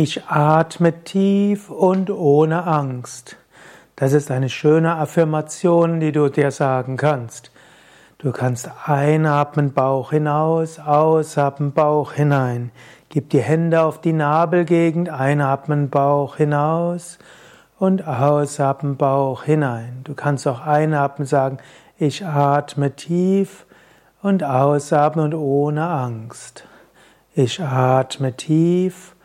Ich atme tief und ohne Angst. Das ist eine schöne Affirmation, die du dir sagen kannst. Du kannst einatmen, Bauch hinaus, ausatmen, Bauch hinein. Gib die Hände auf die Nabelgegend, einatmen, Bauch hinaus und ausatmen, Bauch hinein. Du kannst auch einatmen sagen, ich atme tief und ausatmen und ohne Angst. Ich atme tief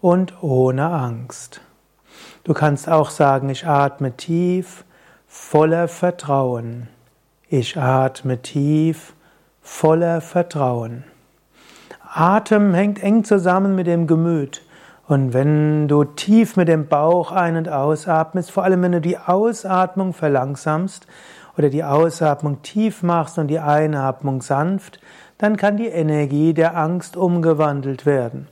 und ohne Angst. Du kannst auch sagen, ich atme tief, voller Vertrauen. Ich atme tief, voller Vertrauen. Atem hängt eng zusammen mit dem Gemüt. Und wenn du tief mit dem Bauch ein- und ausatmest, vor allem wenn du die Ausatmung verlangsamst oder die Ausatmung tief machst und die Einatmung sanft, dann kann die Energie der Angst umgewandelt werden.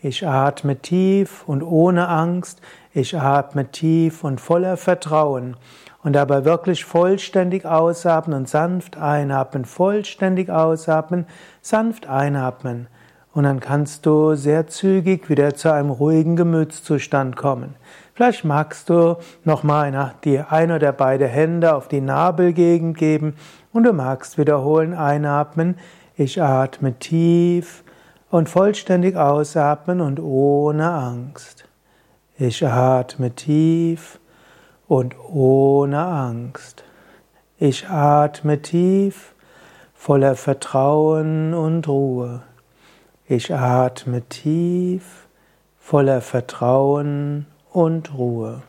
Ich atme tief und ohne Angst. Ich atme tief und voller Vertrauen. Und dabei wirklich vollständig ausatmen und sanft einatmen, vollständig ausatmen, sanft einatmen. Und dann kannst du sehr zügig wieder zu einem ruhigen Gemütszustand kommen. Vielleicht magst du nochmal die ein oder beide Hände auf die Nabelgegend geben und du magst wiederholen einatmen. Ich atme tief und vollständig ausatmen und ohne Angst. Ich atme tief und ohne Angst. Ich atme tief voller Vertrauen und Ruhe. Ich atme tief voller Vertrauen und Ruhe.